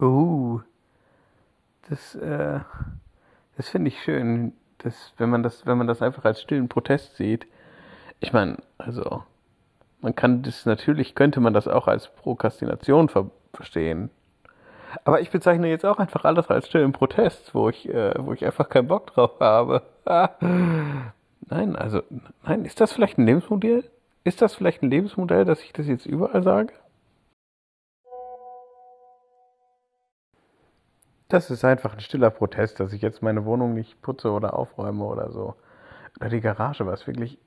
Oh, das, äh, das finde ich schön, dass, wenn man das, wenn man das einfach als stillen Protest sieht. Ich meine, also, man kann das, natürlich könnte man das auch als Prokrastination ver verstehen. Aber ich bezeichne jetzt auch einfach alles als stillen Protest, wo ich, äh, wo ich einfach keinen Bock drauf habe. nein, also, nein, ist das vielleicht ein Lebensmodell? Ist das vielleicht ein Lebensmodell, dass ich das jetzt überall sage? Das ist einfach ein stiller Protest, dass ich jetzt meine Wohnung nicht putze oder aufräume oder so. Oder die Garage, was wirklich,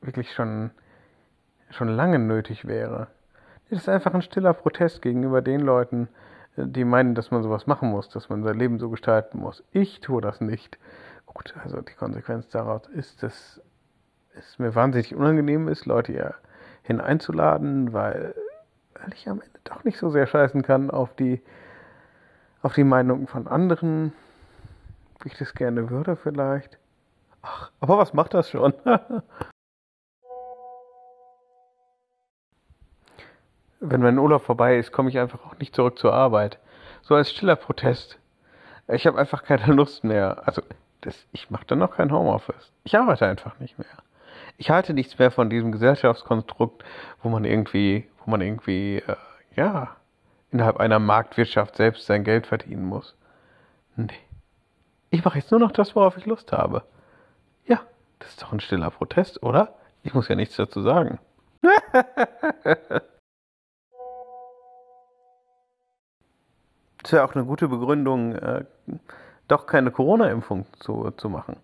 wirklich schon, schon lange nötig wäre. Das ist einfach ein stiller Protest gegenüber den Leuten, die meinen, dass man sowas machen muss, dass man sein Leben so gestalten muss. Ich tue das nicht. Gut, also die Konsequenz daraus ist, dass es mir wahnsinnig unangenehm ist, Leute hier hineinzuladen, weil, weil ich am Ende doch nicht so sehr scheißen kann auf die auf die Meinung von anderen, wie ich das gerne würde vielleicht. Ach, aber was macht das schon? Wenn mein Urlaub vorbei ist, komme ich einfach auch nicht zurück zur Arbeit. So als stiller Protest. Ich habe einfach keine Lust mehr. Also, das, ich mache dann noch kein Homeoffice. Ich arbeite einfach nicht mehr. Ich halte nichts mehr von diesem Gesellschaftskonstrukt, wo man irgendwie, wo man irgendwie, äh, ja, innerhalb einer Marktwirtschaft selbst sein Geld verdienen muss. Nee. Ich mache jetzt nur noch das, worauf ich Lust habe. Ja, das ist doch ein stiller Protest, oder? Ich muss ja nichts dazu sagen. Das wäre auch eine gute Begründung, äh, doch keine Corona-Impfung zu, zu machen.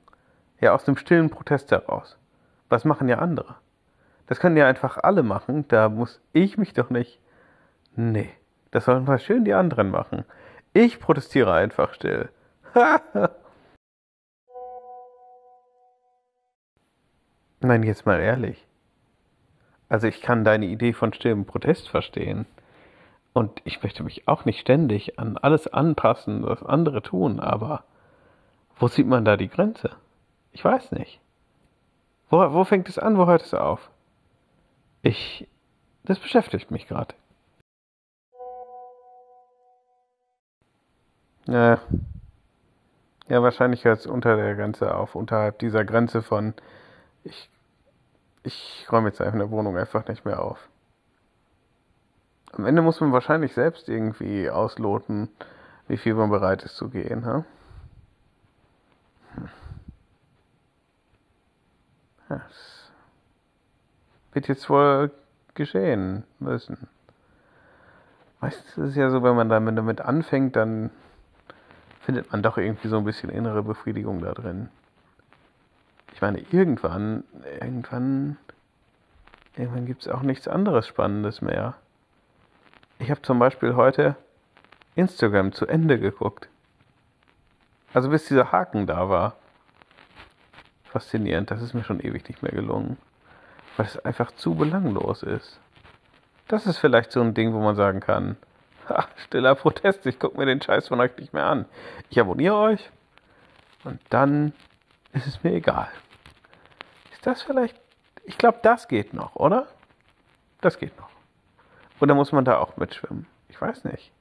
Ja, aus dem stillen Protest heraus. Was machen ja andere? Das können ja einfach alle machen, da muss ich mich doch nicht. Nee. Das sollen mal schön die anderen machen. Ich protestiere einfach still. Nein, jetzt mal ehrlich. Also ich kann deine Idee von stillem Protest verstehen. Und ich möchte mich auch nicht ständig an alles anpassen, was andere tun, aber wo sieht man da die Grenze? Ich weiß nicht. Wo, wo fängt es an, wo hört es auf? Ich. Das beschäftigt mich gerade. Ja, ja wahrscheinlich hört es unter der Grenze auf, unterhalb dieser Grenze von ich, ich räume jetzt einfach eine Wohnung einfach nicht mehr auf. Am Ende muss man wahrscheinlich selbst irgendwie ausloten, wie viel man bereit ist zu gehen. Ha? Hm. Das wird jetzt wohl geschehen müssen. Meistens ist es ja so, wenn man damit anfängt, dann findet man doch irgendwie so ein bisschen innere Befriedigung da drin. Ich meine, irgendwann, irgendwann, irgendwann gibt es auch nichts anderes Spannendes mehr. Ich habe zum Beispiel heute Instagram zu Ende geguckt. Also bis dieser Haken da war. Faszinierend, das ist mir schon ewig nicht mehr gelungen. Weil es einfach zu belanglos ist. Das ist vielleicht so ein Ding, wo man sagen kann, stiller Protest, ich gucke mir den Scheiß von euch nicht mehr an. Ich abonniere euch und dann ist es mir egal. Ist das vielleicht. Ich glaube, das geht noch, oder? Das geht noch. Oder muss man da auch mitschwimmen? Ich weiß nicht.